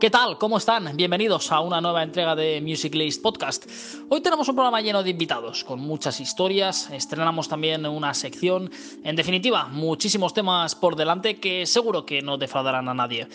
¿Qué tal? ¿Cómo están? Bienvenidos a una nueva entrega de Music List Podcast. Hoy tenemos un programa lleno de invitados, con muchas historias, estrenamos también una sección, en definitiva, muchísimos temas por delante que seguro que no defraudarán a nadie.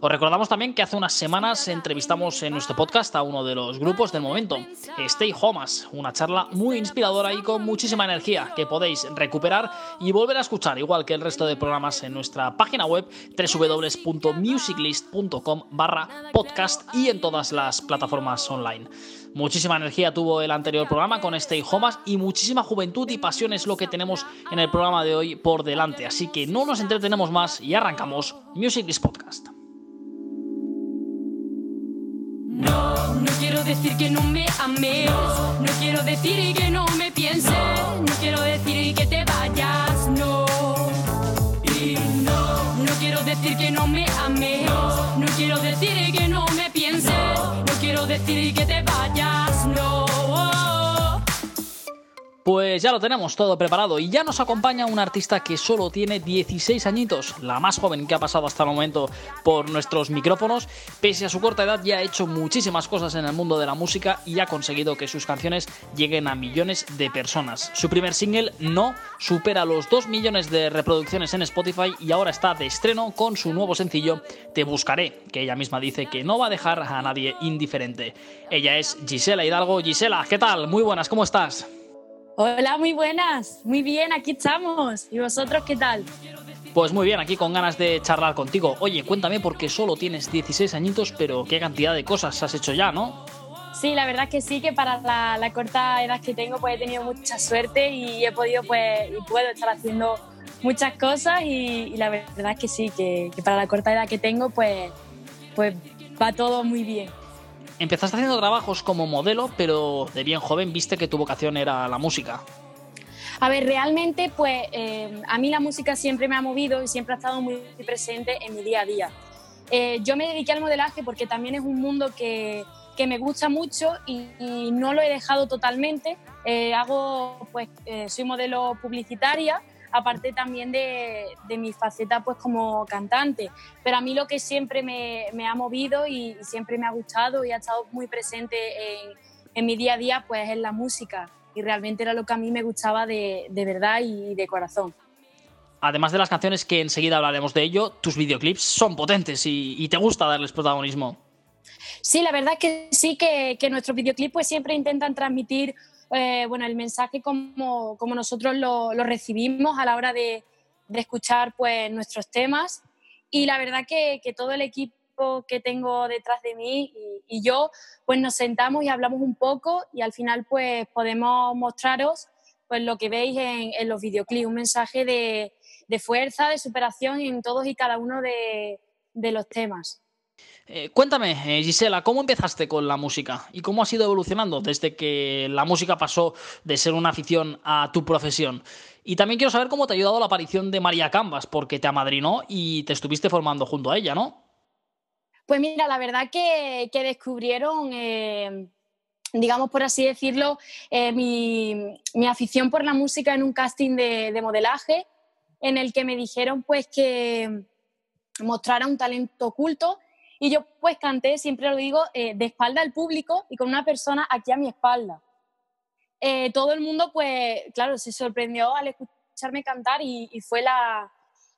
Os recordamos también que hace unas semanas entrevistamos en nuestro podcast a uno de los grupos del momento, Stay Homas, una charla muy inspiradora y con muchísima energía que podéis recuperar y volver a escuchar, igual que el resto de programas en nuestra página web www.musiclist.com barra podcast y en todas las plataformas online. Muchísima energía tuvo el anterior programa con Stay Homas y muchísima juventud y pasión es lo que tenemos en el programa de hoy por delante. Así que no nos entretenemos más y arrancamos Music List Podcast. No, no quiero decir que no me. No quiero decir que no me. No quiero decir que te decir que no me ames. No quiero decir que no me pienses. No quiero decir que te vayas. No. Pues ya lo tenemos todo preparado y ya nos acompaña un artista que solo tiene 16 añitos, la más joven que ha pasado hasta el momento por nuestros micrófonos. Pese a su corta edad ya ha hecho muchísimas cosas en el mundo de la música y ha conseguido que sus canciones lleguen a millones de personas. Su primer single, No, supera los 2 millones de reproducciones en Spotify y ahora está de estreno con su nuevo sencillo Te Buscaré, que ella misma dice que no va a dejar a nadie indiferente. Ella es Gisela Hidalgo. Gisela, ¿qué tal? Muy buenas, ¿cómo estás? Hola, muy buenas. Muy bien, aquí estamos. ¿Y vosotros qué tal? Pues muy bien, aquí con ganas de charlar contigo. Oye, cuéntame porque solo tienes 16 añitos, pero qué cantidad de cosas has hecho ya, ¿no? Sí, la verdad es que sí, que para la, corta edad que tengo, pues he tenido mucha suerte y he podido, pues, y puedo estar haciendo muchas cosas y, la verdad es que sí, que, que, para la corta edad que tengo, pues, pues va todo muy bien. Empezaste haciendo trabajos como modelo, pero de bien joven viste que tu vocación era la música. A ver, realmente, pues eh, a mí la música siempre me ha movido y siempre ha estado muy presente en mi día a día. Eh, yo me dediqué al modelaje porque también es un mundo que, que me gusta mucho y, y, no lo he dejado totalmente. Eh, hago, pues, soy modelo publicitaria aparte también de, mi faceta pues como cantante. Pero a mí lo que siempre me, ha movido y, siempre me ha gustado y ha estado muy presente en, mi día a día pues es la música y realmente era lo que a mí me gustaba de, verdad y de corazón. Además de las canciones que enseguida hablaremos de ello, tus videoclips son potentes y, te gusta darles protagonismo. Sí, la verdad es que sí, que, que nuestros videoclips pues siempre intentan transmitir eh, bueno, el mensaje como, como nosotros lo, recibimos a la hora de, de, escuchar pues, nuestros temas. Y la verdad que, que, todo el equipo que tengo detrás de mí y, yo, pues nos sentamos y hablamos un poco y al final pues podemos mostraros pues lo que veis en, en los videoclips, un mensaje de, de, fuerza, de superación en todos y cada uno de, de los temas. Eh, cuéntame, eh, Gisela, ¿cómo empezaste con la música y cómo has ido evolucionando desde que la música pasó de ser una afición a tu profesión? Y también quiero saber cómo te ha ayudado la aparición de María Cambas, porque te amadrinó y te estuviste formando junto a ella, ¿no? Pues mira, la verdad que, descubrieron, eh, digamos por así decirlo, mi, afición por la música en un casting de, de modelaje, en el que me dijeron pues que mostrara un talento oculto y yo pues canté, siempre lo digo, eh, de espalda al público y con una persona aquí a mi espalda. Eh, todo el mundo pues, claro, se sorprendió al escucharme cantar y, fue la,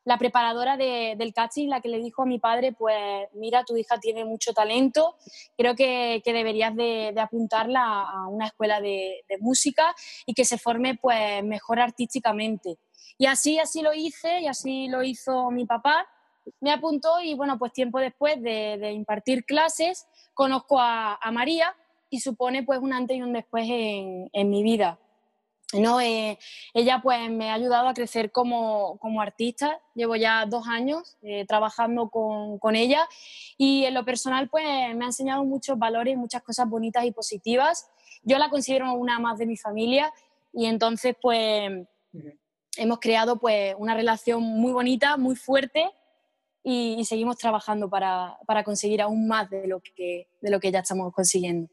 la preparadora de, del casting la que le dijo a mi padre, pues mira, tu hija tiene mucho talento, creo que, que deberías de, de, apuntarla a una escuela de, de, música y que se forme pues mejor artísticamente. Y así, así lo hice y así lo hizo mi papá me apuntó y bueno, pues tiempo después de, impartir clases conozco a, María y supone pues un antes y un después en, mi vida. ¿no? Eh, ella pues me ha ayudado a crecer como, artista, llevo ya dos años eh, trabajando con, con, ella y en lo personal pues me ha enseñado muchos valores, muchas cosas bonitas y positivas. Yo la considero una más de mi familia y entonces pues hemos creado pues una relación muy bonita, muy fuerte y, seguimos trabajando para, para, conseguir aún más de lo, que, de lo que ya estamos consiguiendo.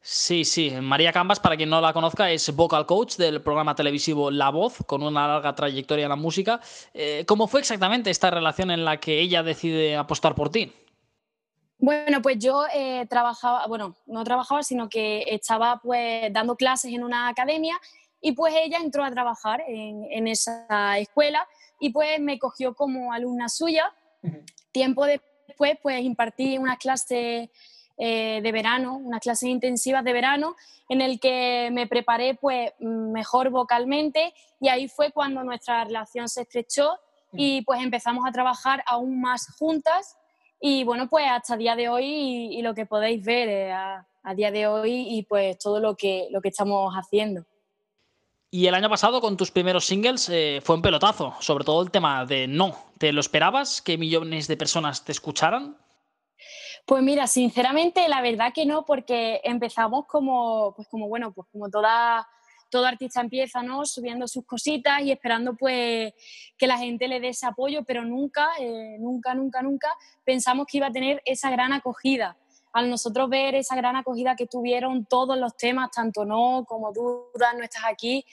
Sí, sí. María Cambas, para quien no la conozca, es vocal coach del programa televisivo La Voz, con una larga trayectoria en la música. Eh, ¿Cómo fue exactamente esta relación en la que ella decide apostar por ti? Bueno, pues yo eh, trabajaba, bueno, no trabajaba, sino que estaba pues dando clases en una academia y pues ella entró a trabajar en, esa escuela y pues me cogió como alumna suya. Tiempo después pues impartí unas clases eh, de verano, unas clases intensivas de verano en el que me preparé pues mejor vocalmente y ahí fue cuando nuestra relación se estrechó y pues empezamos a trabajar aún más juntas y bueno, pues hasta el día de hoy y, lo que podéis ver eh, a, día de hoy y pues todo lo que, lo que estamos haciendo. Y el año pasado con tus primeros singles eh, fue un pelotazo, sobre todo el tema de No. ¿Te lo esperabas que millones de personas te escucharan? Pues mira, sinceramente la verdad que no, porque empezamos como, pues como bueno, pues como toda todo artista empieza, ¿no? Subiendo sus cositas y esperando pues que la gente le dé ese apoyo, pero nunca, eh, nunca, nunca, nunca pensamos que iba a tener esa gran acogida. Al nosotros ver esa gran acogida que tuvieron todos los temas, tanto no como dudas, no estás aquí,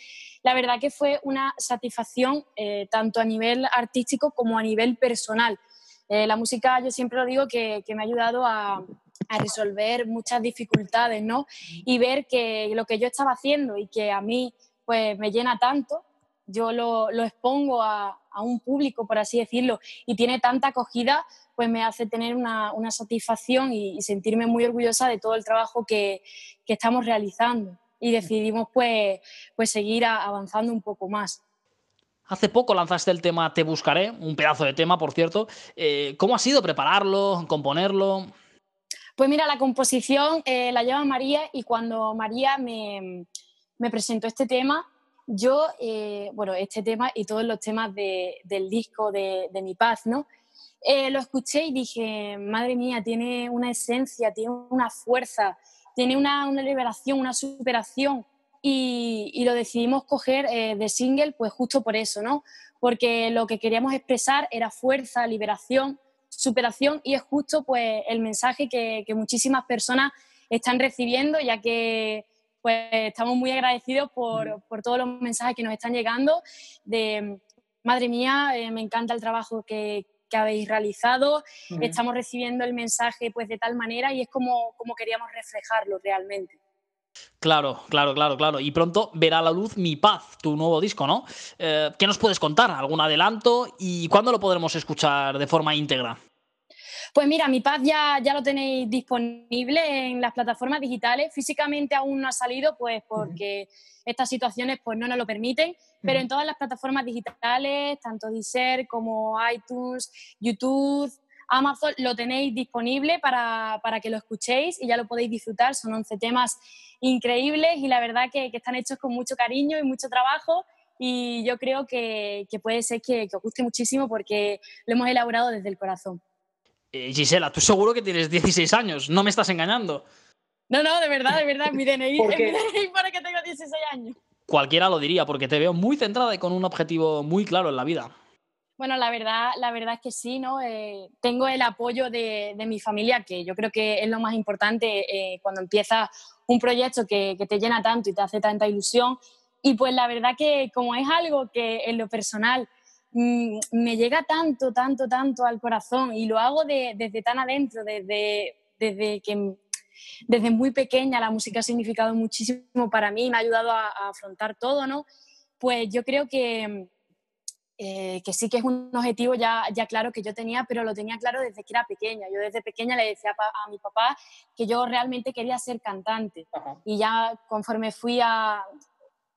la verdad que fue una satisfacción eh, tanto a nivel artístico como a nivel personal. Eh, la música, yo siempre lo digo, que, que me ha ayudado a, a resolver muchas dificultades, ¿no? Y ver que lo que yo estaba haciendo y que a mí pues me llena tanto, yo lo, lo expongo a, a, un público, por así decirlo, y tiene tanta acogida, pues me hace tener una, una satisfacción y, sentirme muy orgullosa de todo el trabajo que, que estamos realizando. Y decidimos pues, pues seguir avanzando un poco más. Hace poco lanzaste el tema Te Buscaré, un pedazo de tema, por cierto. Eh, ¿Cómo ha sido prepararlo, componerlo? Pues mira, la composición eh, la lleva María y cuando María me, presentó este tema, yo, eh, bueno, este tema y todos los temas del disco de, Mi Paz, ¿no? Eh, lo escuché y dije, madre mía, tiene una esencia, tiene una fuerza, tiene una, liberación, una superación. Y, y lo decidimos coger de single, pues justo por eso, ¿no? Porque lo que queríamos expresar era fuerza, liberación, superación y es justo pues el mensaje que, muchísimas personas están recibiendo, ya que pues estamos muy agradecidos por, todos los mensajes que nos están llegando de, madre mía, eh, me encanta el trabajo que, habéis realizado, estamos recibiendo el mensaje pues de tal manera y es como, como queríamos reflejarlo realmente. Claro, claro, claro, claro. Y pronto verá la luz Mi Paz, tu nuevo disco, ¿no? Eh, ¿Qué nos puedes contar? ¿Algún adelanto? ¿Y cuándo lo podremos escuchar de forma íntegra? Pues mira, Mi Paz ya, ya lo tenéis disponible en las plataformas digitales. Físicamente aún no ha salido, pues porque estas situaciones pues, no nos lo permiten, pero en todas las plataformas digitales, tanto Deezer como iTunes, YouTube, Amazon, lo tenéis disponible para, que lo escuchéis y ya lo podéis disfrutar. Son 11 temas increíbles y la verdad que, están hechos con mucho cariño y mucho trabajo y yo creo que, puede ser que, que os guste muchísimo porque lo hemos elaborado desde el corazón. Eh, Gisela, tú seguro que tienes 16 años, no me estás engañando. No, no, de verdad, de verdad, mi DNI, ¿Por qué? para que tengo 16 años. Cualquiera lo diría, porque te veo muy centrada y con un objetivo muy claro en la vida. Bueno, la verdad, la verdad es que sí, ¿no? Eh, tengo el apoyo de, mi familia, que yo creo que es lo más importante eh, cuando empiezas un proyecto que, que, te llena tanto y te hace tanta ilusión. Y pues la verdad que como es algo que en lo personal Mm, me llega tanto, tanto, tanto al corazón y lo hago desde tan adentro, desde, desde que desde muy pequeña la música ha significado muchísimo para mí, me ha ayudado a, afrontar todo, ¿no? Pues yo creo que, eh, que sí que es un objetivo ya, ya claro que yo tenía, pero lo tenía claro desde que era pequeña. Yo desde pequeña le decía a, mi papá que yo realmente quería ser cantante. Y ya conforme fui a,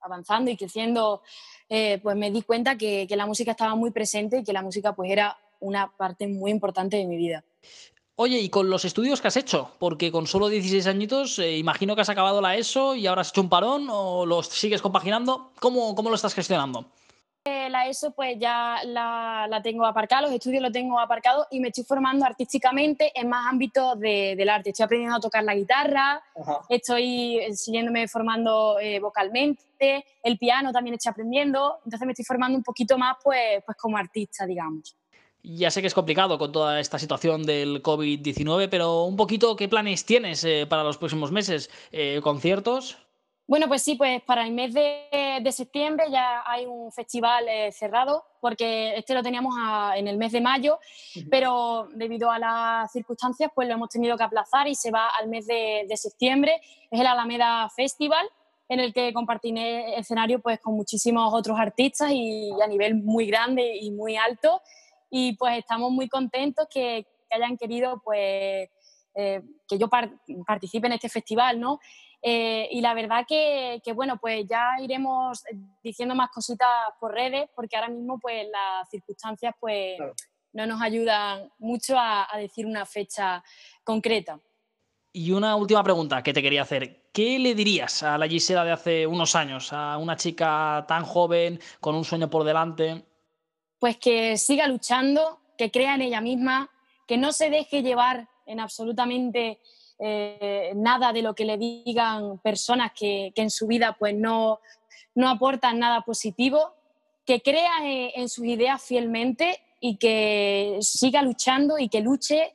avanzando y creciendo, eh, pues me di cuenta que, la música estaba muy presente y que la música pues era una parte muy importante de mi vida. Oye, ¿y con los estudios que has hecho? Porque con solo 16 añitos, eh, imagino que has acabado la ESO y ahora has hecho un parón o los sigues compaginando. ¿Cómo, cómo lo estás gestionando? La ESO pues ya la, tengo aparcada, los estudios los tengo aparcados y me estoy formando artísticamente en más ámbitos del arte. Estoy aprendiendo a tocar la guitarra, estoy siguiéndome formando eh, vocalmente, el piano también estoy aprendiendo, entonces me estoy formando un poquito más pues, pues como artista, digamos. Ya sé que es complicado con toda esta situación del COVID-19, pero un poquito, ¿qué planes tienes eh, para los próximos meses? Eh, ¿Conciertos? Bueno, pues sí, pues para el mes de, septiembre ya hay un festival eh, cerrado, porque este lo teníamos en el mes de mayo, pero debido a las circunstancias, pues lo hemos tenido que aplazar y se va al mes de, septiembre. Es el Alameda Festival, en el que compartiré escenario pues, con muchísimos otros artistas y, a nivel muy grande y muy alto. Y pues estamos muy contentos que, hayan querido pues, eh, que yo participe en este festival, ¿no? Eh, y la verdad que, bueno, pues ya iremos diciendo más cositas por redes, porque ahora mismo pues las circunstancias pues no nos ayudan mucho a, decir una fecha concreta. Y una última pregunta que te quería hacer. ¿Qué le dirías a la Gisela de hace unos años, a una chica tan joven, con un sueño por delante? Pues que siga luchando, que crea en ella misma, que no se deje llevar en absolutamente eh, nada de lo que le digan personas que, en su vida pues no, no aportan nada positivo, que crea en, sus ideas fielmente y que siga luchando y que luche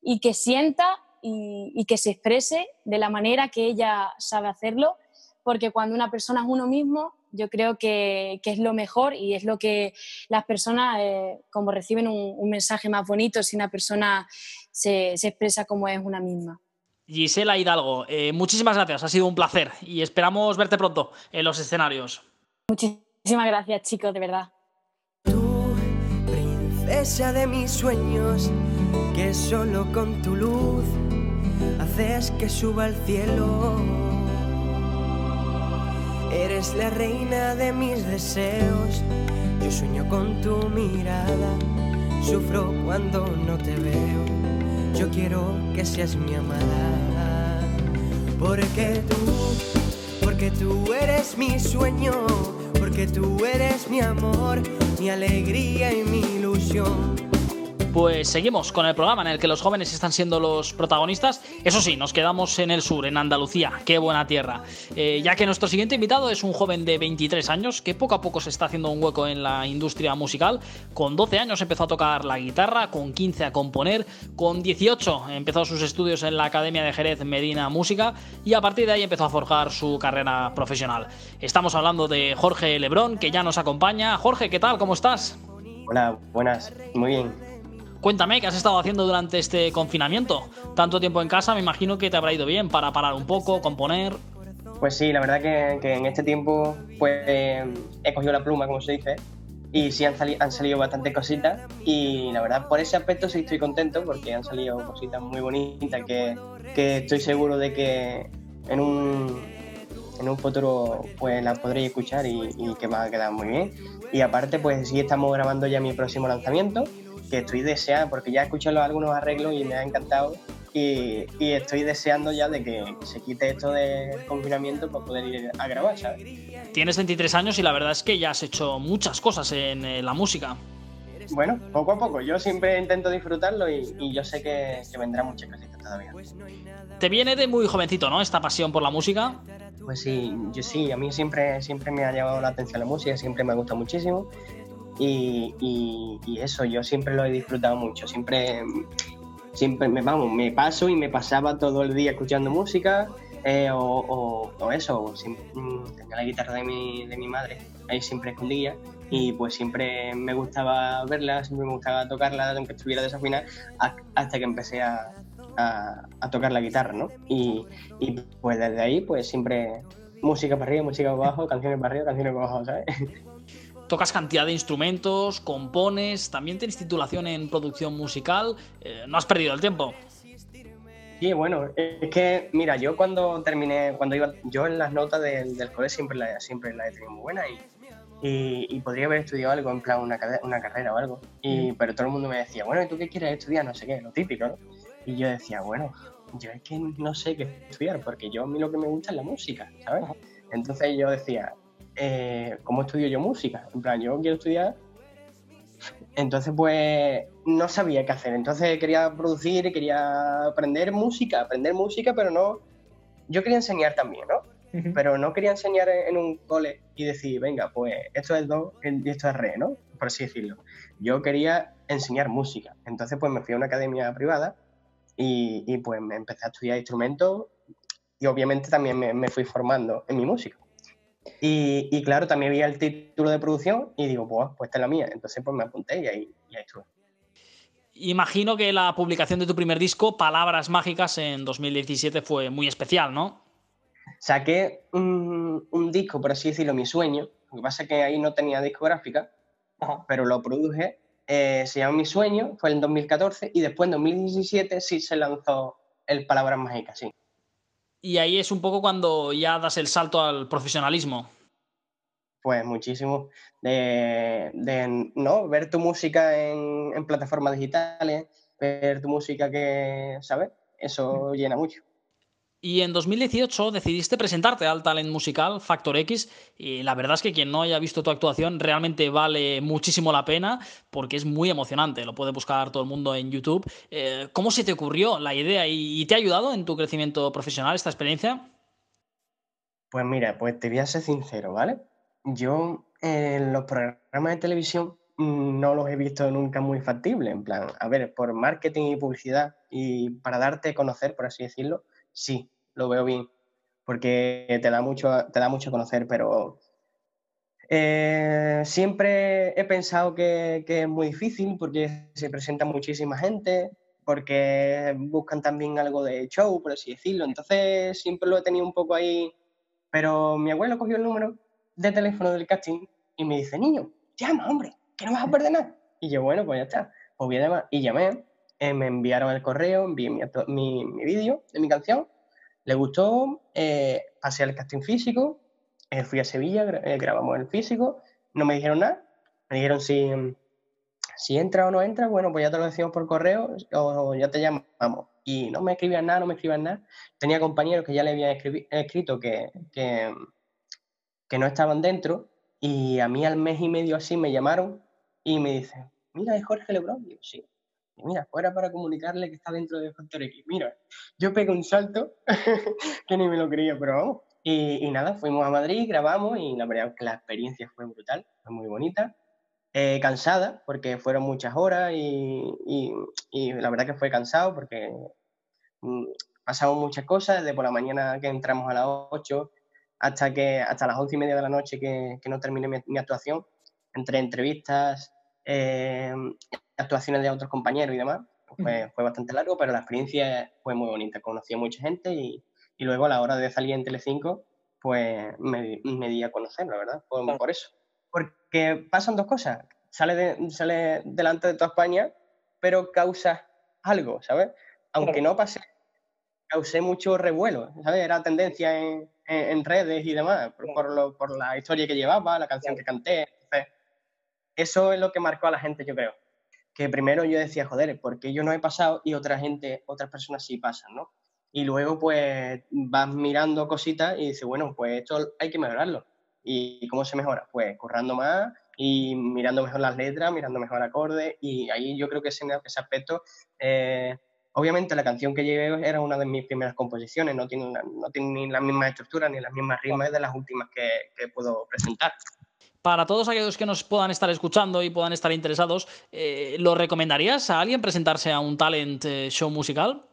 y que sienta y, que se exprese de la manera que ella sabe hacerlo, porque cuando una persona es uno mismo, yo creo que, es lo mejor y es lo que las personas, eh, como reciben un, mensaje más bonito si una persona se, se expresa como es una misma. Gisela Hidalgo, eh, muchísimas gracias, ha sido un placer y esperamos verte pronto en los escenarios. Muchísimas gracias, chicos, de verdad. Tú, princesa de mis sueños, que solo con tu luz haces que suba al cielo. Eres la reina de mis deseos, yo sueño con tu mirada, sufro cuando no te veo yo quiero que seas mi amada. Porque tú, porque tú eres mi sueño, porque tú eres mi amor, mi alegría y mi ilusión. Pues seguimos con el programa en el que los jóvenes están siendo los protagonistas. Eso sí, nos quedamos en el sur, en Andalucía. Qué buena tierra. Eh, ya que nuestro siguiente invitado es un joven de 23 años que poco a poco se está haciendo un hueco en la industria musical. Con 12 años empezó a tocar la guitarra, con 15 a componer, con 18 empezó sus estudios en la Academia de Jerez Medina Música y a partir de ahí empezó a forjar su carrera profesional. Estamos hablando de Jorge Lebrón, que ya nos acompaña. Jorge, ¿qué tal? ¿Cómo estás? Hola, buenas, muy bien. Cuéntame, ¿qué has estado haciendo durante este confinamiento? Tanto tiempo en casa, me imagino que te habrá ido bien para parar un poco, componer. Pues sí, la verdad que, en este tiempo pues he cogido la pluma, como se dice, y sí han, han salido bastantes cositas y la verdad por ese aspecto sí estoy contento porque han salido cositas muy bonitas que, que estoy seguro de que en un, en un futuro pues las podréis escuchar y, y que van a quedar muy bien. Y aparte pues sí estamos grabando ya mi próximo lanzamiento que estoy deseando, porque ya he escuchado algunos arreglos y me ha encantado y, estoy deseando ya de que se quite esto del confinamiento para poder ir a grabar, ¿sabes? Tienes 23 años y la verdad es que ya has hecho muchas cosas en eh, la música. Bueno, poco a poco. Yo siempre intento disfrutarlo y, yo sé que, que vendrán muchas cositas todavía. Te viene de muy jovencito, ¿no? Esta pasión por la música. Pues sí, yo sí, a mí siempre, siempre me ha llamado la atención la música, siempre me gusta muchísimo. Y, eso, yo siempre lo he disfrutado mucho, siempre, siempre me, vamos, me paso y me pasaba todo el día escuchando música eh, o, eso, mm, tenía la guitarra de mi, de mi madre, ahí siempre escondía y pues siempre me gustaba verla, siempre me gustaba tocarla aunque estuviera desafinada hasta que empecé a, a, tocar la guitarra, ¿no? Y, y, pues desde ahí pues siempre música para arriba, música para abajo, canciones para arriba, canciones para abajo, ¿sabes? tocas cantidad de instrumentos, compones, también tienes titulación en producción musical, eh, no has perdido el tiempo. Sí, bueno, es que, mira, yo cuando terminé, cuando iba, yo en las notas del, del colegio siempre la, siempre la he tenido muy buena y, y, podría haber estudiado algo, en plan una, una carrera o algo, y, pero todo el mundo me decía, bueno, ¿y tú qué quieres estudiar? No sé qué, lo típico, ¿no? Y yo decía, bueno, yo es que no sé qué estudiar, porque yo a mí lo que me gusta es la música, ¿sabes? Entonces yo decía, eh, ¿cómo estudio yo música? En plan, yo quiero estudiar. Entonces, pues no sabía qué hacer. Entonces quería producir, quería aprender música, aprender música, pero no. Yo quería enseñar también, ¿no? Pero no quería enseñar en, un cole y decir, venga, pues esto es do y esto es re, ¿no? Por así decirlo. Yo quería enseñar música. Entonces, pues me fui a una academia privada y, y pues me empecé a estudiar instrumentos y obviamente también me, me, fui formando en mi música. Y, y, claro, también vi el título de producción y digo, pues, pues esta es la mía. Entonces pues me apunté y ahí, y ahí estuve. Imagino que la publicación de tu primer disco, Palabras Mágicas, en 2017 fue muy especial, ¿no? Saqué un, un disco, por así decirlo, mi sueño. Lo que pasa es que ahí no tenía discográfica, Ajá. pero lo produje. Eh, se llama Mi Sueño, fue en 2014 y después en 2017 sí se lanzó el Palabras Mágicas, sí. Y ahí es un poco cuando ya das el salto al profesionalismo. Pues muchísimo. De, ¿no? ver tu música en, en, plataformas digitales, ver tu música que, ¿sabes? Eso llena mucho. Y en 2018 decidiste presentarte al talent musical Factor X y la verdad es que quien no haya visto tu actuación realmente vale muchísimo la pena porque es muy emocionante, lo puede buscar todo el mundo en YouTube. Eh, ¿Cómo se te ocurrió la idea y te ha ayudado en tu crecimiento profesional esta experiencia? Pues mira, pues te voy a ser sincero, ¿vale? Yo los programas de televisión no los he visto nunca muy factibles, en plan, a ver, por marketing y publicidad y para darte a conocer, por así decirlo, sí, lo veo bien, porque te da mucho, te da mucho a conocer, pero eh, siempre he pensado que, es muy difícil porque se presenta muchísima gente, porque buscan también algo de show, por así decirlo, entonces siempre lo he tenido un poco ahí, pero mi abuelo cogió el número de teléfono del casting y me dice, niño, llama, hombre, que no vas a perder nada. Y yo, bueno, pues ya está, pues voy a llamar. Y llamé, eh, me enviaron el correo, envié mi, mi, vídeo de mi canción, le gustó, eh, pasé al casting físico, eh, fui a Sevilla, gra grabamos el físico, no me dijeron nada, me dijeron si, si entra o no entra, bueno, pues ya te lo decimos por correo o ya te llamamos. Y no me escribían nada, no me escribían nada. Tenía compañeros que ya le habían escrito que, que, que no estaban dentro y a mí al mes y medio así me llamaron y me dicen, mira, es Jorge Lebrón. Sí. Mira, fuera para comunicarle que está dentro de Factor X. Mira, yo pegué un salto que ni me lo creía, pero vamos. Y, y, nada, fuimos a Madrid, grabamos y la verdad que la experiencia fue brutal, fue muy bonita. Eh, cansada, porque fueron muchas horas y, y, y, la verdad que fue cansado porque mm, pasamos muchas cosas, desde por la mañana que entramos a las 8 hasta, que, hasta las 11 y media de la noche que, que no terminé mi, mi actuación, entre entrevistas, eh, actuaciones de otros compañeros y demás. Fue, fue, bastante largo, pero la experiencia fue muy bonita. Conocí a mucha gente y, y luego a la hora de salir en Telecinco, pues me, me di a conocer, la verdad, por, por, eso. Porque pasan dos cosas. Sale, de, sale delante de toda España, pero causa algo, ¿sabes? Aunque no pase, causé mucho revuelo, ¿sabes? Era tendencia en, en, en redes y demás, por, por, lo, por, la historia que llevaba, la canción que canté. Entonces, eso es lo que marcó a la gente, yo creo que primero yo decía, joder, ¿por qué yo no he pasado y otra gente, otras personas sí pasan, ¿no? Y luego pues vas mirando cositas y dices, bueno, pues esto hay que mejorarlo. ¿Y cómo se mejora? Pues currando más y mirando mejor las letras, mirando mejor acordes y ahí yo creo que ese, ese aspecto, eh, obviamente la canción que llegué era una de mis primeras composiciones, no tiene, no tiene ni las mismas estructuras ni las mismas rimas de las últimas que, que puedo presentar para todos aquellos que nos puedan estar escuchando y puedan estar interesados, eh, ¿lo recomendarías a alguien presentarse a un talent eh, show musical?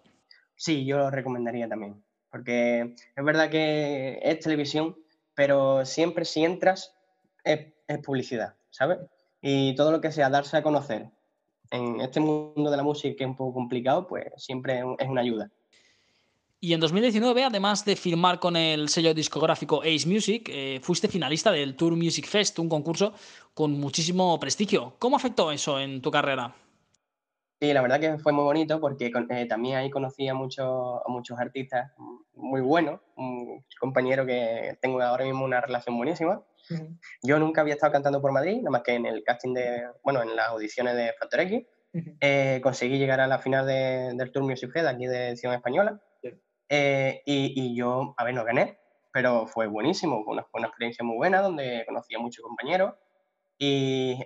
Sí, yo lo recomendaría también, porque es verdad que es televisión, pero siempre si entras es, es publicidad, ¿sabes? Y todo lo que sea darse a conocer en este mundo de la música que es un poco complicado, pues siempre es una ayuda. Y en 2019, además de firmar con el sello discográfico Ace Music, eh, fuiste finalista del Tour Music Fest, un concurso con muchísimo prestigio. ¿Cómo afectó eso en tu carrera? Sí, la verdad que fue muy bonito porque eh, también ahí conocí a, mucho, a muchos artistas muy buenos, un compañero que tengo ahora mismo una relación buenísima. Uh -huh. Yo nunca había estado cantando por Madrid, nada más que en el casting de, bueno, en las audiciones de Factor X. Uh -huh. eh, conseguí llegar a la final de, del Tour Music Fest aquí de edición española. Eh, y, y, yo, a ver, no gané, pero fue buenísimo, fue una, fue una, experiencia muy buena donde conocí a muchos compañeros. Y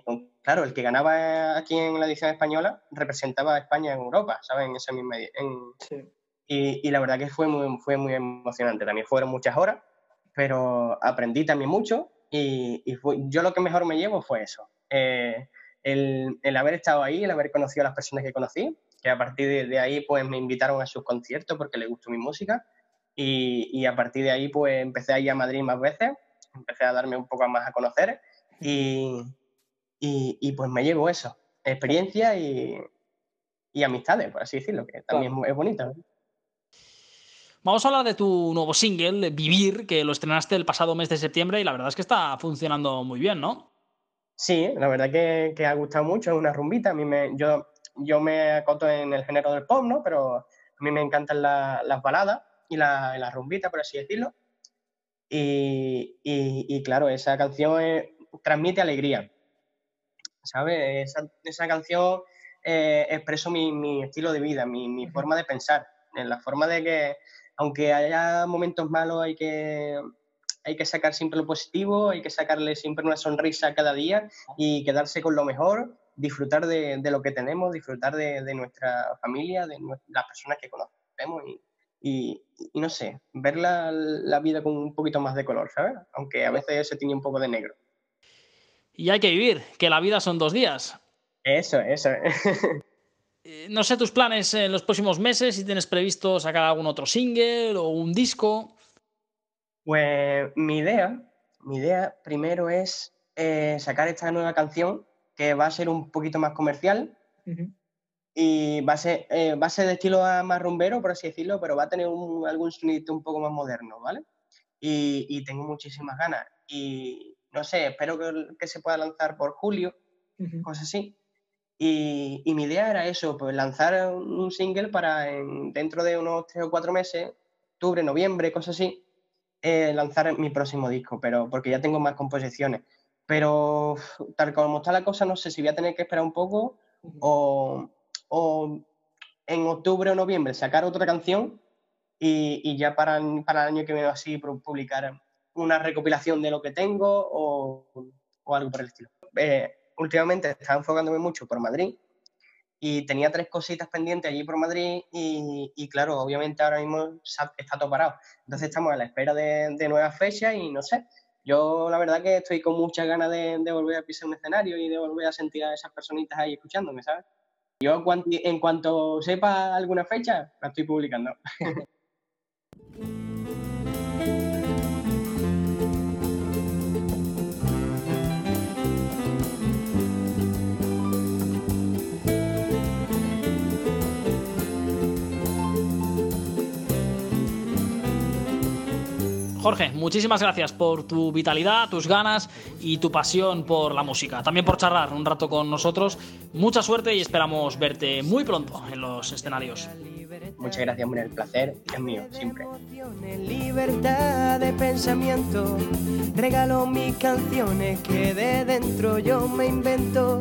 claro, el que ganaba aquí en la edición española representaba a España en Europa, ¿sabes? En esa misma. En, sí. y, y, la verdad que fue muy, fue muy emocionante. También fueron muchas horas, pero aprendí también mucho. Y, y fue, yo lo que mejor me llevo fue eso. Eh, el, el, haber estado ahí, el haber conocido a las personas que conocí, que a partir de, de, ahí pues me invitaron a sus conciertos porque les gustó mi música Y, y, a partir de ahí, pues empecé a ir a Madrid más veces, empecé a darme un poco más a conocer y, y, y pues me llevo eso, experiencia y, y, amistades, por así decirlo, que también claro. es bonito. Vamos a hablar de tu nuevo single, Vivir, que lo estrenaste el pasado mes de septiembre y la verdad es que está funcionando muy bien, ¿no? Sí, la verdad que, que ha gustado mucho, es una rumbita. A mí me, yo, yo me acoto en el género del pop, ¿no? Pero a mí me encantan la, las baladas y la, la, rumbita, por así decirlo. Y, y, y claro, esa canción es, transmite alegría, ¿sabes? Esa, esa canción eh, expreso mi, mi, estilo de vida, mi, mi forma de pensar, en la forma de que, aunque haya momentos malos, hay que, hay que sacar siempre lo positivo, hay que sacarle siempre una sonrisa cada día y quedarse con lo mejor, disfrutar de, de lo que tenemos, disfrutar de, de nuestra familia, de las personas que conocemos y, y, y no sé, ver la, la, vida con un poquito más de color, ¿sabes? Aunque a veces se tiene un poco de negro. Y hay que vivir, que la vida son dos días. Eso, eso. no sé tus planes en los próximos meses, si tienes previsto sacar algún otro single o un disco. Pues mi idea, mi idea primero es eh, sacar esta nueva canción que va a ser un poquito más comercial uh -huh. y va a, ser, eh, va a ser de estilo más rumbero, por así decirlo, pero va a tener un, algún sonido un poco más moderno, ¿vale? Y, y, tengo muchísimas ganas y no sé, espero que, que se pueda lanzar por julio, uh -huh. cosas así. Y, y, mi idea era eso, pues lanzar un single para en, dentro de unos tres o cuatro meses, octubre, noviembre, cosas así, eh, lanzar mi próximo disco, pero porque ya tengo más composiciones. Pero tal como está la cosa, no sé si voy a tener que esperar un poco o, o, en octubre o noviembre sacar otra canción y, y ya para, para, el año que viene así publicar una recopilación de lo que tengo o, o algo por el estilo. Eh, últimamente estaba enfocándome mucho por Madrid y tenía tres cositas pendientes allí por Madrid y, y claro, obviamente ahora mismo está todo parado. Entonces estamos a la espera de, de, nuevas fechas y no sé, yo la verdad que estoy con muchas ganas de, volver a pisar un escenario y de volver a sentir a esas personitas ahí escuchándome, ¿sabes? Yo en cuanto sepa alguna fecha, la estoy publicando. Jorge, muchísimas gracias por tu vitalidad, tus ganas y tu pasión por la música. También por charlar un rato con nosotros. Mucha suerte y esperamos verte muy pronto en los escenarios. Muchas gracias, Munir. El placer es mío, siempre. Libertad de pensamiento. Regalo mis canciones que de dentro yo me invento.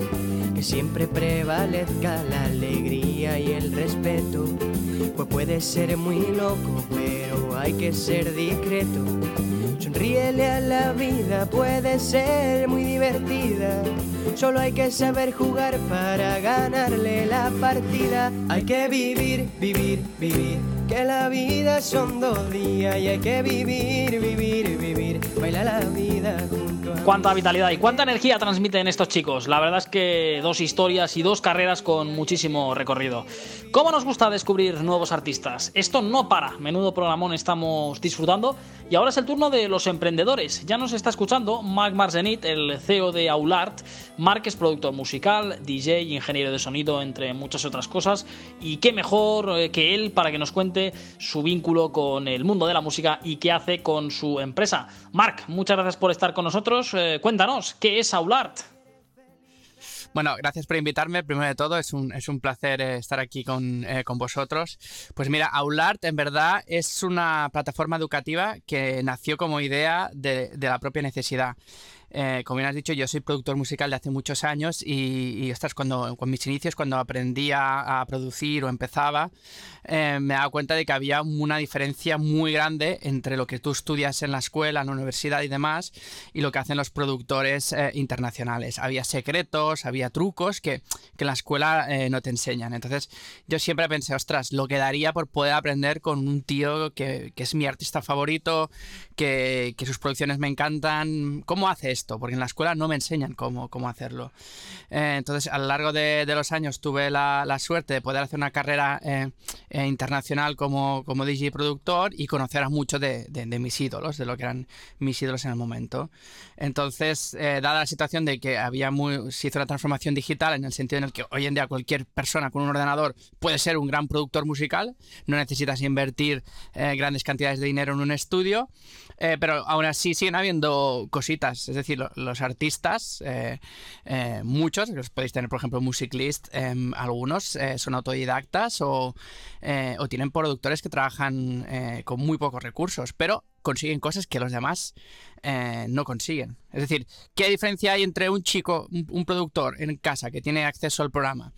Que siempre prevalezca la alegría y el respeto. Pues puede ser muy loco, pero hay que ser discreto. Sonríele a la vida, puede ser muy divertida. Solo hay que saber jugar para ganarle la partida. Hay que vivir, vivir, vivir. Que la vida son dos días y hay que vivir, vivir, vivir. Baila la vida junto a... Cuánta vitalidad y cuánta energía transmiten estos chicos. La verdad es que dos historias y dos carreras con muchísimo recorrido. ¿Cómo nos gusta descubrir nuevos artistas? Esto no para. Menudo programón estamos disfrutando. Y ahora es el turno de los emprendedores. Ya nos está escuchando Marc Marzenit, el CEO de Aulart. Marc es productor musical, DJ, ingeniero de sonido, entre muchas otras cosas. Y qué mejor eh, que él para que nos cuente su vínculo con el mundo de la música y qué hace con su empresa. Marc, muchas gracias por estar con nosotros. Eh, cuéntanos, ¿qué es Aulart? Bueno, gracias por invitarme. Primero de todo, es un, es un placer eh, estar aquí con, eh, con, vosotros. Pues mira, Aulart en verdad es una plataforma educativa que nació como idea de, de la propia necesidad. Eh, como bien has dicho, yo soy productor musical de hace muchos años y, y ostras, cuando, con mis inicios, cuando aprendía a producir o empezaba, eh, me daba cuenta de que había una diferencia muy grande entre lo que tú estudias en la escuela, en la universidad y demás, y lo que hacen los productores eh, internacionales. Había secretos, había trucos que, que en la escuela eh, no te enseñan. Entonces, yo siempre pensé, ostras, lo que daría por poder aprender con un tío que, que es mi artista favorito, que, que sus producciones me encantan. ¿Cómo hace esto? Esto, porque en la escuela no me enseñan cómo, cómo hacerlo. Eh, entonces, a lo largo de, de los años tuve la, la, suerte de poder hacer una carrera eh, eh, internacional como, como DJ productor y conocer a muchos de, de, de, mis ídolos, de lo que eran mis ídolos en el momento. Entonces, eh, dada la situación de que había muy, se hizo una transformación digital en el sentido en el que hoy en día cualquier persona con un ordenador puede ser un gran productor musical, no necesitas invertir eh, grandes cantidades de dinero en un estudio, pero aún así siguen habiendo cositas, es decir, lo, los artistas, eh, muchos, los podéis tener por ejemplo Music List, em, algunos son autodidactas o, o, tienen productores que trabajan con muy pocos recursos, pero consiguen cosas que los demás eh, no consiguen. Es decir, ¿qué diferencia hay entre un chico, un, productor en casa que tiene acceso al programa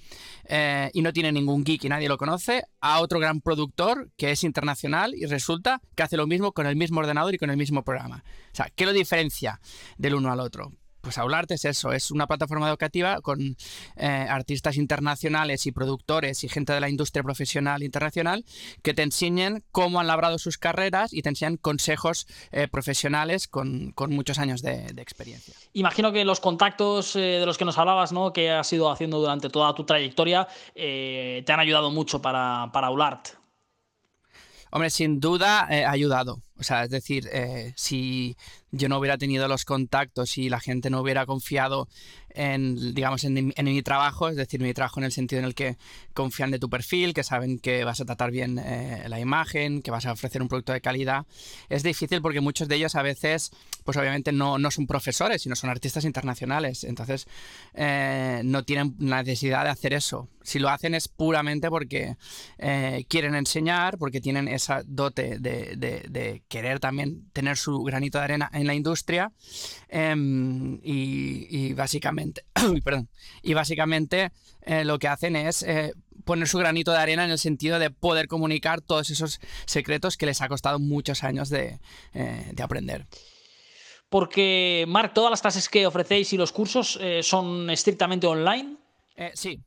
eh, y no tiene ningún geek y nadie lo conoce, a otro gran productor que es internacional y resulta que hace lo mismo con el mismo ordenador y con el mismo programa? O sea, ¿qué lo diferencia del uno al otro? Pues Aularte es eso, es una plataforma educativa con eh, artistas internacionales y productores y gente de la industria profesional internacional que te enseñen cómo han labrado sus carreras y te enseñan consejos eh, profesionales con, con, muchos años de, de, experiencia. Imagino que los contactos eh, de los que nos hablabas, ¿no? que has ido haciendo durante toda tu trayectoria, te han ayudado mucho para, para Aulart. Hombre, sin duda ha ayudado. O sea, es decir, si yo no hubiera tenido los contactos y la gente no hubiera confiado en, digamos, en, mi trabajo, es decir, mi trabajo en el sentido en el que confían de tu perfil, que saben que vas a tratar bien eh, la imagen, que vas a ofrecer un producto de calidad. Es difícil porque muchos de ellos a veces, pues obviamente no, no son profesores, sino son artistas internacionales. Entonces, eh, no tienen la necesidad de hacer eso. Si lo hacen es puramente porque eh, quieren enseñar, porque tienen esa dote de, querer también tener su granito de arena en la industria em, y básicamente perdón, y básicamente eh, lo que hacen es eh, poner su granito de arena en el sentido de poder comunicar todos esos secretos que les ha costado muchos años de, eh, de aprender. Porque, Marc, todas las clases que ofrecéis y los cursos son estrictamente online. sí,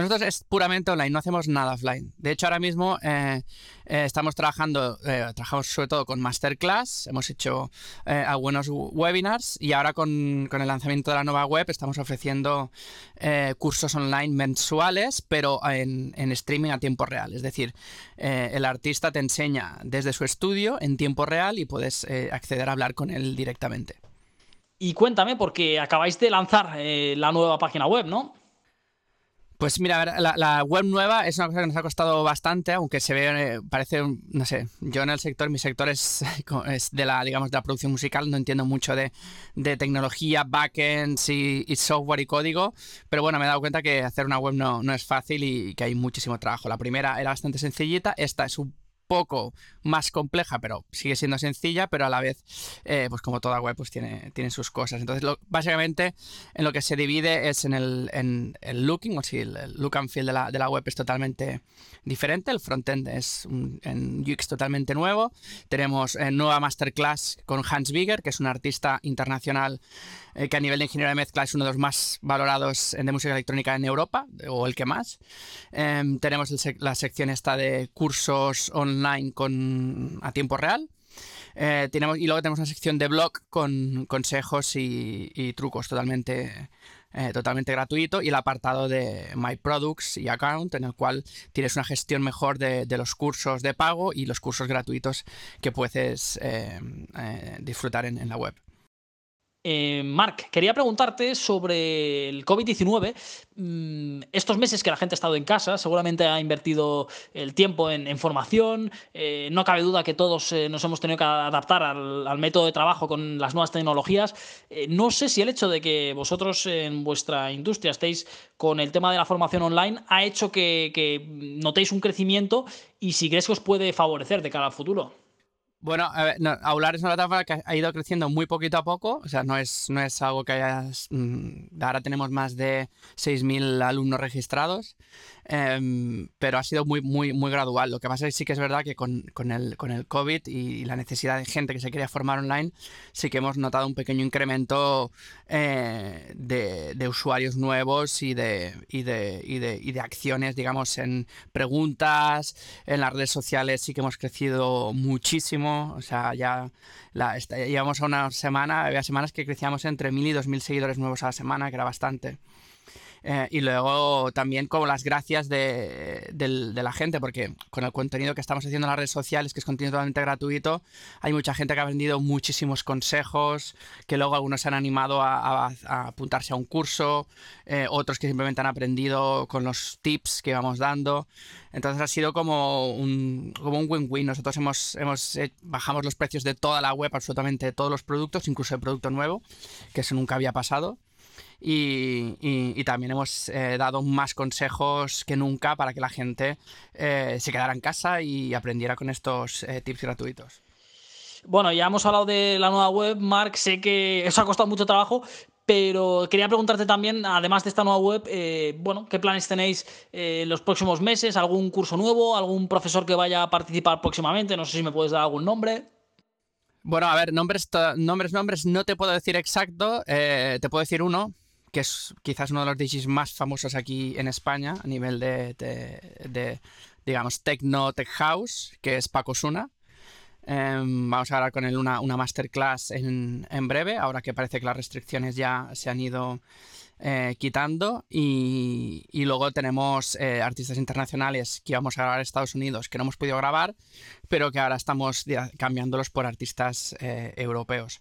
nosotros es puramente online, no hacemos nada offline. De hecho, ahora mismo eh, eh, estamos trabajando, eh, trabajamos sobre todo con Masterclass, hemos hecho algunos webinars y ahora con, el lanzamiento de la nueva web estamos ofreciendo cursos online mensuales, pero en, streaming a tiempo real. Es decir, el artista te enseña desde su estudio en tiempo real y puedes acceder a hablar con él directamente. Y cuéntame, porque acabáis de lanzar la nueva página web, ¿no? Pues mira, la, la, web nueva es una cosa que nos ha costado bastante, aunque se ve, eh, parece, no sé, yo en el sector, mi sector es, de la, digamos, de la producción musical, no entiendo mucho de, de tecnología, backends y, y, software y código, pero bueno, me he dado cuenta que hacer una web no, no es fácil y que hay muchísimo trabajo. La primera era bastante sencillita, esta es un poco más compleja, pero sigue siendo sencilla, pero a la vez, eh, pues como toda web, pues tiene, tiene sus cosas. Entonces, lo, básicamente, en lo que se divide es en el, en el looking, o si el, el, look and feel de la, de la web es totalmente diferente, el frontend es un en UX totalmente nuevo. Tenemos eh, nueva masterclass con Hans Bigger, que es un artista internacional eh, que a nivel de ingeniero de mezcla es uno de los más valorados de música electrónica en Europa, o el que más. Eh, tenemos la sección esta de cursos online con, a tiempo real. Eh, tenemos, y luego tenemos una sección de blog con consejos y, y trucos totalmente, eh, totalmente gratuito y el apartado de My Products y Account en el cual tienes una gestión mejor de, los cursos de pago y los cursos gratuitos que puedes eh, disfrutar en, en la web. Eh, Marc, quería preguntarte sobre el COVID-19. Mm, estos meses que la gente ha estado en casa, seguramente ha invertido el tiempo en, formación. Eh, no cabe duda que todos eh, nos hemos tenido que adaptar al, al, método de trabajo con las nuevas tecnologías. Eh, no sé si el hecho de que vosotros en vuestra industria estéis con el tema de la formación online ha hecho que, que notéis un crecimiento y si crees que os puede favorecer de cara al futuro. Bueno, a ver, no, Aular es una plataforma que ha ido creciendo muy poquito a poco, o sea, no es, no es algo que hayas... Mmm, ahora tenemos más de 6.000 alumnos registrados, eh, pero ha sido muy, muy, muy gradual. Lo que pasa es que sí que es verdad que con, con, el, con el COVID y la necesidad de gente que se quería formar online, sí que hemos notado un pequeño incremento eh, de, usuarios nuevos y de, y, de, y, de, y de acciones, digamos, en preguntas, en las redes sociales sí que hemos crecido muchísimo muchísimo. O sea, ya la, llevamos a una semana, había semanas que crecíamos entre 1.000 y 2.000 seguidores nuevos a la semana, que era bastante. Eh, y luego también como las gracias de, la gente, porque con el contenido que estamos haciendo en las redes sociales, que es contenido totalmente gratuito, hay mucha gente que ha aprendido muchísimos consejos, que luego algunos se han animado a, apuntarse a un curso, eh, otros que simplemente han aprendido con los tips que vamos dando. Entonces ha sido como un como un win-win. Nosotros hemos, bajamos los precios de toda la web, absolutamente todos los productos, incluso el producto nuevo, que eso nunca había pasado y, también hemos eh, dado más consejos que nunca para que la gente eh, se quedara en casa y aprendiera con estos eh, tips gratuitos. Bueno, ya hemos hablado de la nueva web, Mark, sé que eso ha costado mucho trabajo, pero quería preguntarte también, además de esta nueva web, bueno, ¿qué planes tenéis en los próximos meses? ¿Algún curso nuevo? ¿Algún profesor que vaya a participar próximamente? No sé si me puedes dar algún nombre. Bueno, a ver, nombres, nombres, nombres, no te puedo decir exacto, te puedo decir uno, que es quizás uno de los DJs más famosos aquí en España a nivel de, digamos, techno, tech house, que es Paco Suna. Em, vamos a hablar con él una, una masterclass en, en, breve, ahora que parece que las restricciones ya se han ido eh, quitando. Y, luego tenemos eh, artistas internacionales que íbamos a grabar en Estados Unidos que no hemos podido grabar, pero que ahora estamos cambiándolos por artistas eh, europeos.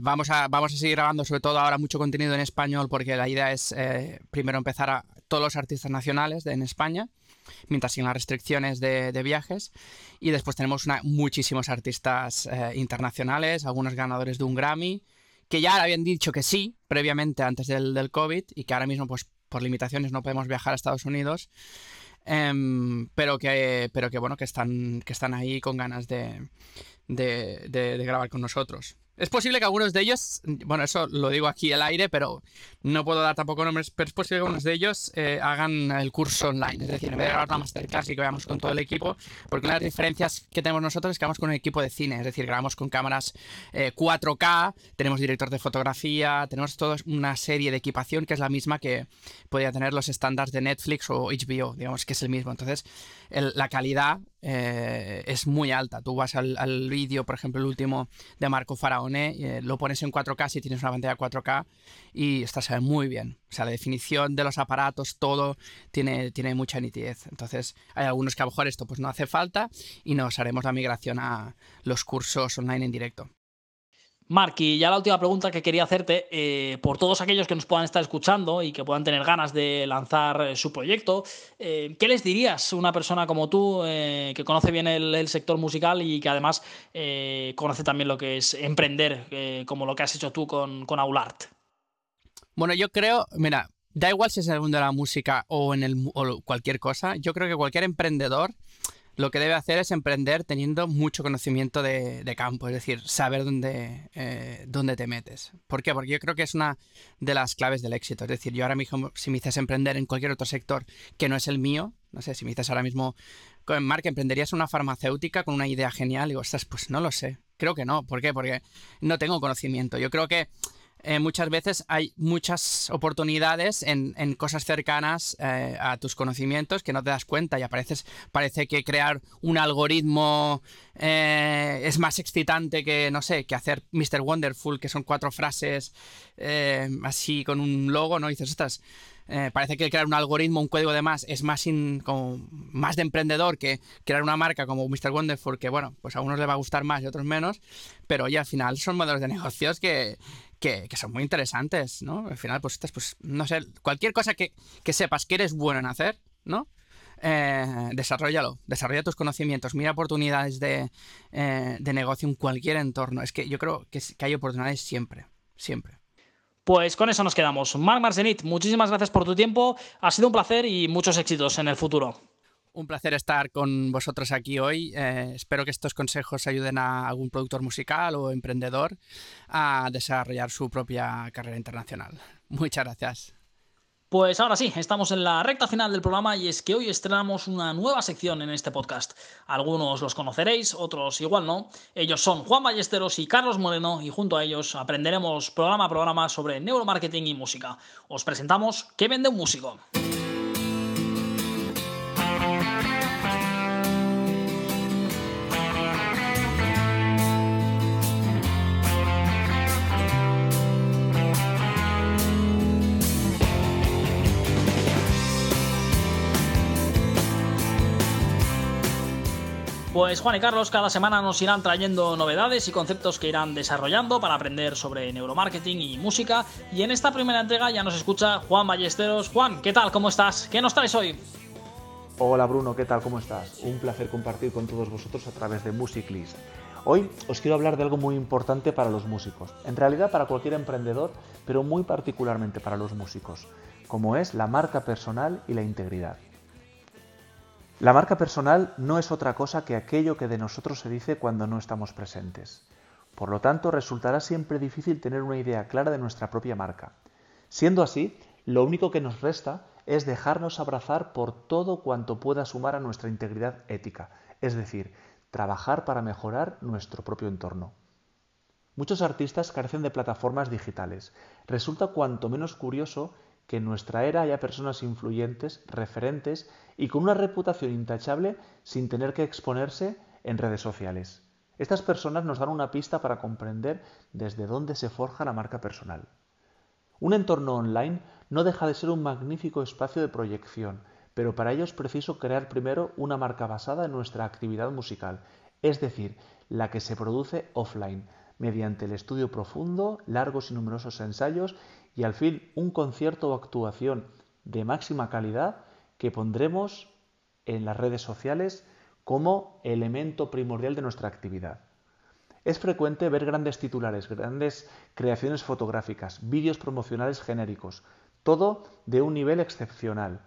Vamos, a, vamos a seguir grabando sobre todo ahora mucho contenido en español porque la idea es primero empezar a todos los artistas nacionales en España, mientras siguen las restricciones de, viajes. Y después tenemos muchísimos artistas internacionales, algunos ganadores de un Grammy, que ya habían dicho que sí previamente antes del, del COVID y que ahora mismo pues por limitaciones no podemos viajar a Estados Unidos. Em, pero que pero que bueno que están que están ahí con ganas de, de grabar con nosotros es posible que algunos de ellos, bueno, eso lo digo aquí al aire, pero no puedo dar tampoco nombres, pero es posible que algunos de ellos eh, hagan el curso online. Es decir, en vez de grabar una masterclass y que vayamos con todo el equipo, porque una de las diferencias que tenemos nosotros es que vamos con un equipo de cine, es decir, grabamos con cámaras 4K, eh, tenemos director de fotografía, tenemos toda una serie de equipación que es la misma que podría tener los estándares de Netflix o HBO, digamos que es el mismo. Entonces, la calidad eh, es muy alta. Tú vas al, vídeo, por ejemplo, el último de Marco Faraone, eh, lo pones en 4K si tienes una pantalla 4K y está se muy bien. O sea, la definición de los aparatos, todo tiene, tiene mucha nitidez. Entonces, hay algunos que a lo mejor esto pues no hace falta y nos haremos la migración a los cursos online en directo. Mark, y ya la última pregunta que quería hacerte, eh, por todos aquellos que nos puedan estar escuchando y que puedan tener ganas de lanzar eh, su proyecto, eh, ¿qué les dirías una persona como tú que conoce bien el, sector musical y que además conoce también lo que es emprender, como lo que has hecho tú con, con Aulart? Bueno, yo creo, mira, da igual si es en el mundo de la música o en el, o cualquier cosa, yo creo que cualquier emprendedor lo que debe hacer es emprender teniendo mucho conocimiento de, campo, es decir, saber dónde, eh, dónde te metes. ¿Por qué? Porque yo creo que es una de las claves del éxito. Es decir, yo ahora mismo, si me dices emprender en cualquier otro sector que no es el mío, no sé, si me dices ahora mismo, Mark, ¿emprenderías una farmacéutica con una idea genial? Y digo, ostras, pues no lo sé. Creo que no. ¿Por qué? Porque no tengo conocimiento. Yo creo que eh, muchas veces hay muchas oportunidades en, cosas cercanas eh, a tus conocimientos que no te das cuenta y apareces, parece que crear un algoritmo eh, es más excitante que, no sé, que hacer Mr. Wonderful, que son cuatro frases así con un logo, ¿no? Dices, eh, parece que crear un algoritmo, un código de más, es más, como, más de emprendedor que crear una marca como Mr. Wonderful, que bueno, pues a unos les va a gustar más y a otros menos, pero ya al final son modelos de negocios que, que, son muy interesantes, ¿no? Al final, pues, pues no sé, cualquier cosa que, que sepas que eres bueno en hacer, ¿no? Eh, desarrollalo, desarrolla tus conocimientos, mira oportunidades de, eh, de negocio en cualquier entorno. Es que yo creo que, que hay oportunidades siempre, siempre. Pues con eso nos quedamos. Marc Marzenit, muchísimas gracias por tu tiempo. Ha sido un placer y muchos éxitos en el futuro. Un placer estar con vosotros aquí hoy. Eh, espero que estos consejos ayuden a algún productor musical o emprendedor a desarrollar su propia carrera internacional. Muchas gracias. Pues ahora sí, estamos en la recta final del programa y es que hoy estrenamos una nueva sección en este podcast. Algunos los conoceréis, otros igual no. Ellos son Juan Ballesteros y Carlos Moreno y junto a ellos aprenderemos programa a programa sobre neuromarketing y música. Os presentamos ¿Qué vende un músico? Juan y Carlos cada semana nos irán trayendo novedades y conceptos que irán desarrollando para aprender sobre neuromarketing y música. Y en esta primera entrega ya nos escucha Juan Ballesteros. Juan, ¿qué tal? ¿Cómo estás? ¿Qué nos traes hoy? Hola Bruno, ¿qué tal? ¿Cómo estás? Un placer compartir con todos vosotros a través de Musiclist. Hoy os quiero hablar de algo muy importante para los músicos, en realidad para cualquier emprendedor, pero muy particularmente para los músicos, como es la marca personal y la integridad. La marca personal no es otra cosa que aquello que de nosotros se dice cuando no estamos presentes. Por lo tanto, resultará siempre difícil tener una idea clara de nuestra propia marca. Siendo así, lo único que nos resta es dejarnos abrazar por todo cuanto pueda sumar a nuestra integridad ética, es decir, trabajar para mejorar nuestro propio entorno. Muchos artistas carecen de plataformas digitales. Resulta cuanto menos curioso que en nuestra era haya personas influyentes, referentes y con una reputación intachable sin tener que exponerse en redes sociales. Estas personas nos dan una pista para comprender desde dónde se forja la marca personal. Un entorno online no deja de ser un magnífico espacio de proyección, pero para ello es preciso crear primero una marca basada en nuestra actividad musical, es decir, la que se produce offline, mediante el estudio profundo, largos y numerosos ensayos y al fin un concierto o actuación de máxima calidad que pondremos en las redes sociales como elemento primordial de nuestra actividad. Es frecuente ver grandes titulares, grandes creaciones fotográficas, vídeos promocionales genéricos, todo de un nivel excepcional.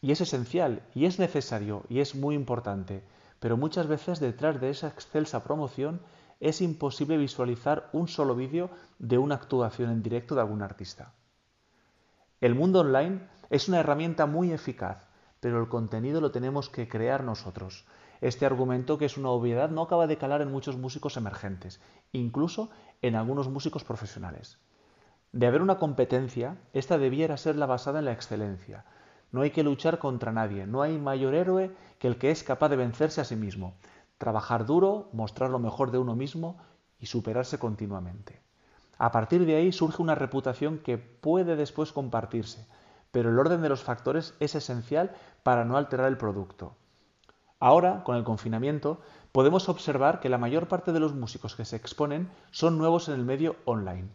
Y es esencial, y es necesario, y es muy importante, pero muchas veces detrás de esa excelsa promoción es imposible visualizar un solo vídeo de una actuación en directo de algún artista. El mundo online es una herramienta muy eficaz, pero el contenido lo tenemos que crear nosotros. Este argumento, que es una obviedad, no acaba de calar en muchos músicos emergentes, incluso en algunos músicos profesionales. De haber una competencia, esta debiera ser la basada en la excelencia. No hay que luchar contra nadie, no hay mayor héroe que el que es capaz de vencerse a sí mismo trabajar duro, mostrar lo mejor de uno mismo y superarse continuamente. A partir de ahí surge una reputación que puede después compartirse, pero el orden de los factores es esencial para no alterar el producto. Ahora, con el confinamiento, podemos observar que la mayor parte de los músicos que se exponen son nuevos en el medio online.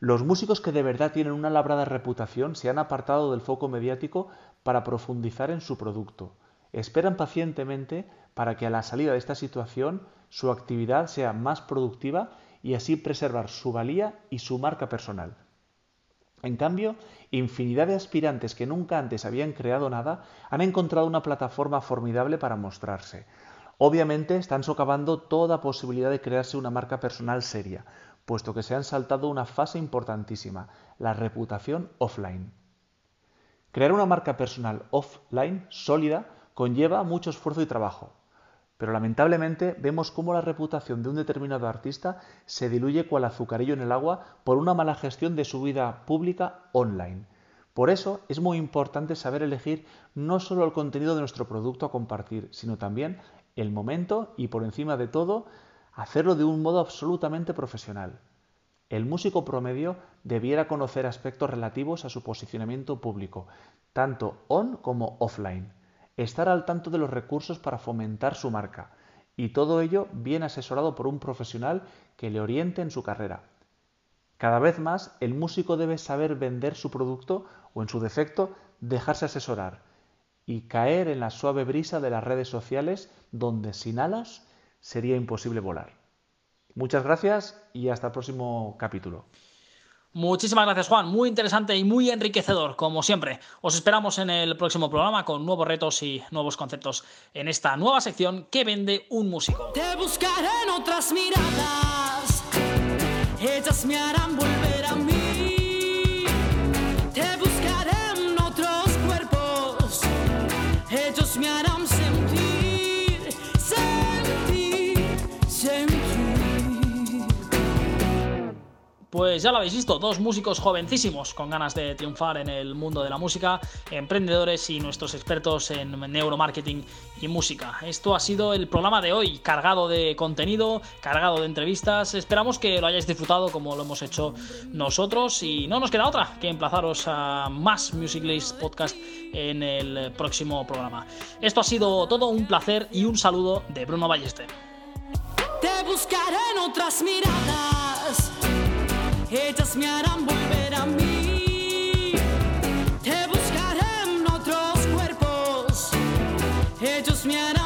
Los músicos que de verdad tienen una labrada reputación se han apartado del foco mediático para profundizar en su producto. Esperan pacientemente para que a la salida de esta situación su actividad sea más productiva y así preservar su valía y su marca personal. En cambio, infinidad de aspirantes que nunca antes habían creado nada han encontrado una plataforma formidable para mostrarse. Obviamente están socavando toda posibilidad de crearse una marca personal seria, puesto que se han saltado una fase importantísima, la reputación offline. Crear una marca personal offline sólida conlleva mucho esfuerzo y trabajo, pero lamentablemente vemos cómo la reputación de un determinado artista se diluye cual azucarillo en el agua por una mala gestión de su vida pública online. Por eso es muy importante saber elegir no solo el contenido de nuestro producto a compartir, sino también el momento y por encima de todo hacerlo de un modo absolutamente profesional. El músico promedio debiera conocer aspectos relativos a su posicionamiento público, tanto on como offline estar al tanto de los recursos para fomentar su marca y todo ello bien asesorado por un profesional que le oriente en su carrera. Cada vez más el músico debe saber vender su producto o en su defecto dejarse asesorar y caer en la suave brisa de las redes sociales donde sin alas sería imposible volar. Muchas gracias y hasta el próximo capítulo. Muchísimas gracias, Juan. Muy interesante y muy enriquecedor, como siempre. Os esperamos en el próximo programa con nuevos retos y nuevos conceptos en esta nueva sección que vende un músico. Te buscaré en otras miradas, ellas me harán volver a mí. Te buscaré en otros cuerpos, me harán Pues ya lo habéis visto, dos músicos jovencísimos con ganas de triunfar en el mundo de la música, emprendedores y nuestros expertos en neuromarketing y música. Esto ha sido el programa de hoy, cargado de contenido, cargado de entrevistas. Esperamos que lo hayáis disfrutado como lo hemos hecho nosotros y no nos queda otra que emplazaros a más Music List Podcast en el próximo programa. Esto ha sido todo un placer y un saludo de Bruno Ballester. Te otras miradas, ellas me harán volver a mí. Te buscaré en otros cuerpos, ellos me harán.